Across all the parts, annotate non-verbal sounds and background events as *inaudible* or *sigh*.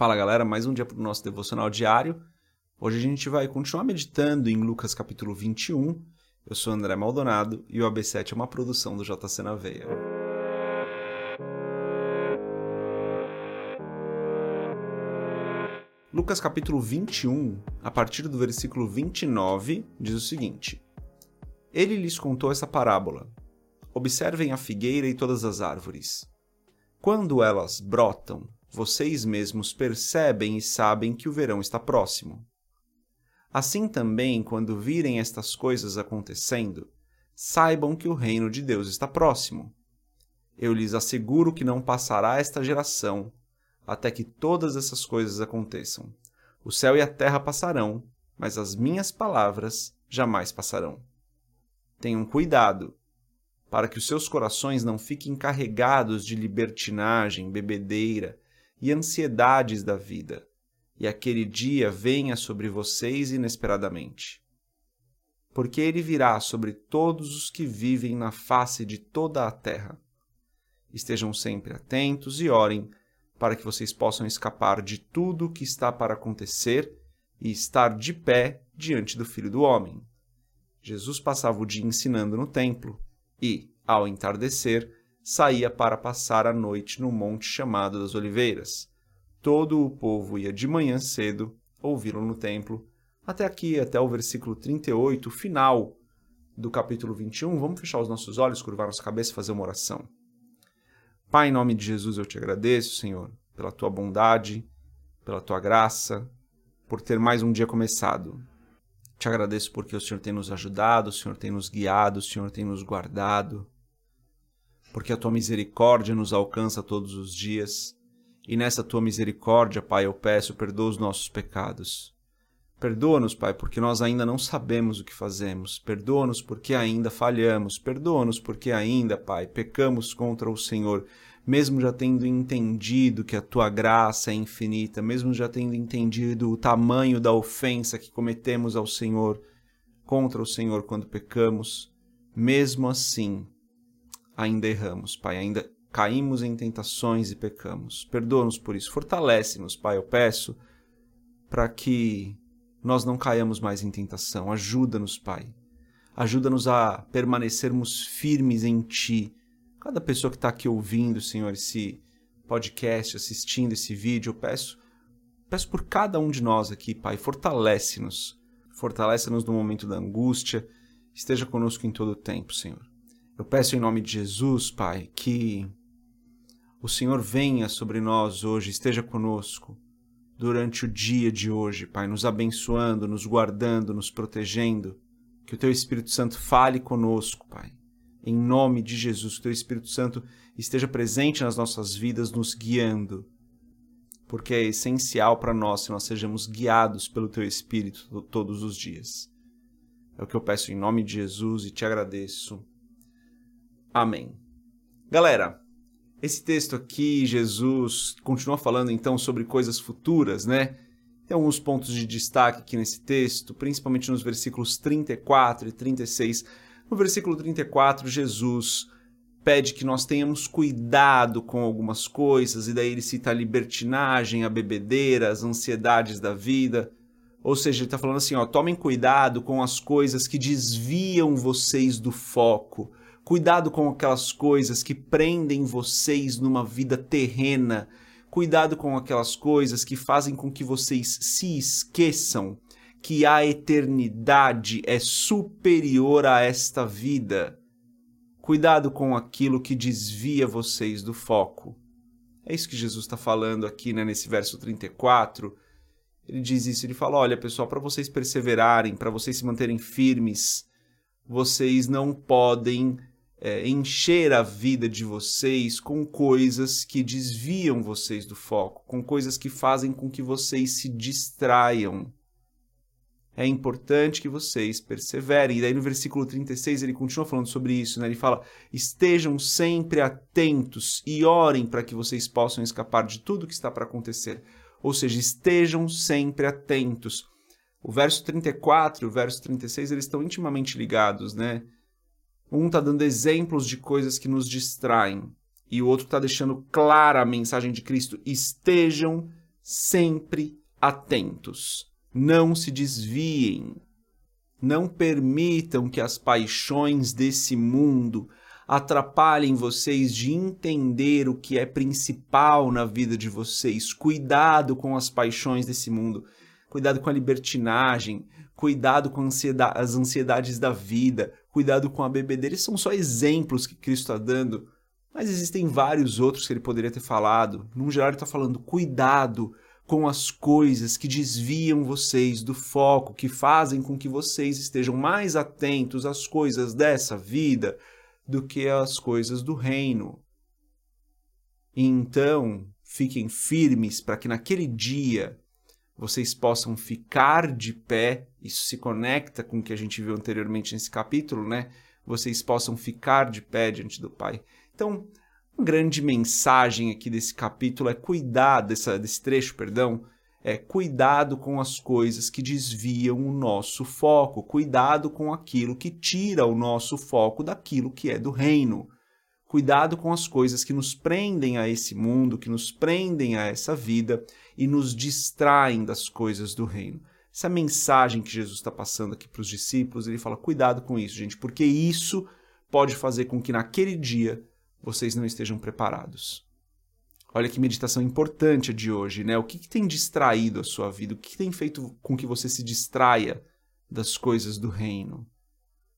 Fala galera, mais um dia para o nosso devocional diário. Hoje a gente vai continuar meditando em Lucas capítulo 21. Eu sou André Maldonado e o AB7 é uma produção do JC na Veia. Lucas capítulo 21, a partir do versículo 29, diz o seguinte: Ele lhes contou essa parábola. Observem a figueira e todas as árvores. Quando elas brotam, vocês mesmos percebem e sabem que o verão está próximo. Assim também, quando virem estas coisas acontecendo, saibam que o reino de Deus está próximo. Eu lhes asseguro que não passará esta geração até que todas essas coisas aconteçam. O céu e a terra passarão, mas as minhas palavras jamais passarão. Tenham cuidado, para que os seus corações não fiquem carregados de libertinagem, bebedeira e ansiedades da vida, e aquele dia venha sobre vocês inesperadamente. Porque ele virá sobre todos os que vivem na face de toda a terra. Estejam sempre atentos e orem para que vocês possam escapar de tudo o que está para acontecer e estar de pé diante do Filho do Homem. Jesus passava o dia ensinando no templo e, ao entardecer, saía para passar a noite no monte chamado das Oliveiras. Todo o povo ia de manhã cedo ouvi-lo no templo. Até aqui, até o versículo 38, final do capítulo 21. Vamos fechar os nossos olhos, curvar nossa cabeça e fazer uma oração. Pai, em nome de Jesus, eu te agradeço, Senhor, pela tua bondade, pela tua graça, por ter mais um dia começado. Te agradeço porque o Senhor tem nos ajudado, o Senhor tem nos guiado, o Senhor tem nos guardado porque a tua misericórdia nos alcança todos os dias. E nessa tua misericórdia, Pai, eu peço, perdoa os nossos pecados. Perdoa-nos, Pai, porque nós ainda não sabemos o que fazemos. Perdoa-nos porque ainda falhamos. Perdoa-nos porque ainda, Pai, pecamos contra o Senhor, mesmo já tendo entendido que a tua graça é infinita, mesmo já tendo entendido o tamanho da ofensa que cometemos ao Senhor, contra o Senhor quando pecamos. Mesmo assim, ainda erramos, Pai, ainda caímos em tentações e pecamos. Perdoa-nos por isso. Fortalece-nos, Pai, eu peço, para que nós não caiamos mais em tentação. Ajuda-nos, Pai. Ajuda-nos a permanecermos firmes em Ti. Cada pessoa que está aqui ouvindo, Senhor, esse podcast, assistindo esse vídeo, eu peço, peço por cada um de nós aqui, Pai, fortalece-nos. Fortalece-nos no momento da angústia. Esteja conosco em todo o tempo, Senhor. Eu peço em nome de Jesus, Pai, que o Senhor venha sobre nós hoje, esteja conosco durante o dia de hoje, Pai, nos abençoando, nos guardando, nos protegendo. Que o Teu Espírito Santo fale conosco, Pai. Em nome de Jesus, que o Teu Espírito Santo esteja presente nas nossas vidas, nos guiando, porque é essencial para nós que nós sejamos guiados pelo Teu Espírito todos os dias. É o que eu peço em nome de Jesus e te agradeço. Amém. Galera, esse texto aqui, Jesus continua falando então sobre coisas futuras, né? Tem alguns pontos de destaque aqui nesse texto, principalmente nos versículos 34 e 36. No versículo 34, Jesus pede que nós tenhamos cuidado com algumas coisas, e daí ele cita a libertinagem, a bebedeira, as ansiedades da vida. Ou seja, ele está falando assim: ó, tomem cuidado com as coisas que desviam vocês do foco Cuidado com aquelas coisas que prendem vocês numa vida terrena. Cuidado com aquelas coisas que fazem com que vocês se esqueçam que a eternidade é superior a esta vida. Cuidado com aquilo que desvia vocês do foco. É isso que Jesus está falando aqui né, nesse verso 34. Ele diz isso, ele fala: olha, pessoal, para vocês perseverarem, para vocês se manterem firmes, vocês não podem é, encher a vida de vocês com coisas que desviam vocês do foco, com coisas que fazem com que vocês se distraiam. É importante que vocês perseverem. E daí no versículo 36 ele continua falando sobre isso, né? Ele fala: "Estejam sempre atentos e orem para que vocês possam escapar de tudo que está para acontecer." Ou seja, estejam sempre atentos. O verso 34 e o verso 36 eles estão intimamente ligados, né? Um está dando exemplos de coisas que nos distraem e o outro está deixando clara a mensagem de Cristo. Estejam sempre atentos. Não se desviem. Não permitam que as paixões desse mundo atrapalhem vocês de entender o que é principal na vida de vocês. Cuidado com as paixões desse mundo. Cuidado com a libertinagem. Cuidado com as ansiedades da vida. Cuidado com a bebedeira. Esses são só exemplos que Cristo está dando. Mas existem vários outros que ele poderia ter falado. Num geral, ele está falando: cuidado com as coisas que desviam vocês do foco, que fazem com que vocês estejam mais atentos às coisas dessa vida do que às coisas do reino. E então, fiquem firmes para que naquele dia vocês possam ficar de pé. Isso se conecta com o que a gente viu anteriormente nesse capítulo, né? Vocês possam ficar de pé diante do Pai. Então, grande mensagem aqui desse capítulo é cuidar dessa, desse trecho, perdão, é cuidado com as coisas que desviam o nosso foco, cuidado com aquilo que tira o nosso foco daquilo que é do reino. Cuidado com as coisas que nos prendem a esse mundo, que nos prendem a essa vida e nos distraem das coisas do reino. Essa mensagem que Jesus está passando aqui para os discípulos, ele fala: cuidado com isso, gente, porque isso pode fazer com que naquele dia vocês não estejam preparados. Olha que meditação importante a de hoje, né? O que, que tem distraído a sua vida? O que, que tem feito com que você se distraia das coisas do reino?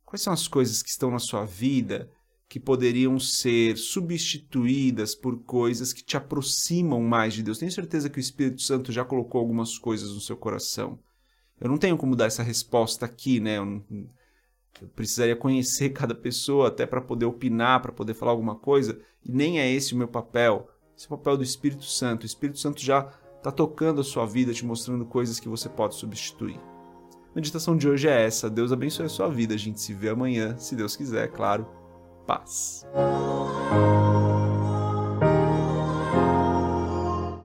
Quais são as coisas que estão na sua vida que poderiam ser substituídas por coisas que te aproximam mais de Deus? Tenho certeza que o Espírito Santo já colocou algumas coisas no seu coração. Eu não tenho como dar essa resposta aqui, né? Eu eu precisaria conhecer *laughs* cada pessoa até para poder opinar, para poder falar alguma coisa, e nem é esse o meu papel. Esse é o papel do Espírito Santo. O Espírito Santo já está tocando a sua vida, te mostrando coisas que você pode substituir. A meditação de hoje é essa. Deus abençoe a sua vida. A gente se vê amanhã, se Deus quiser, claro. Paz.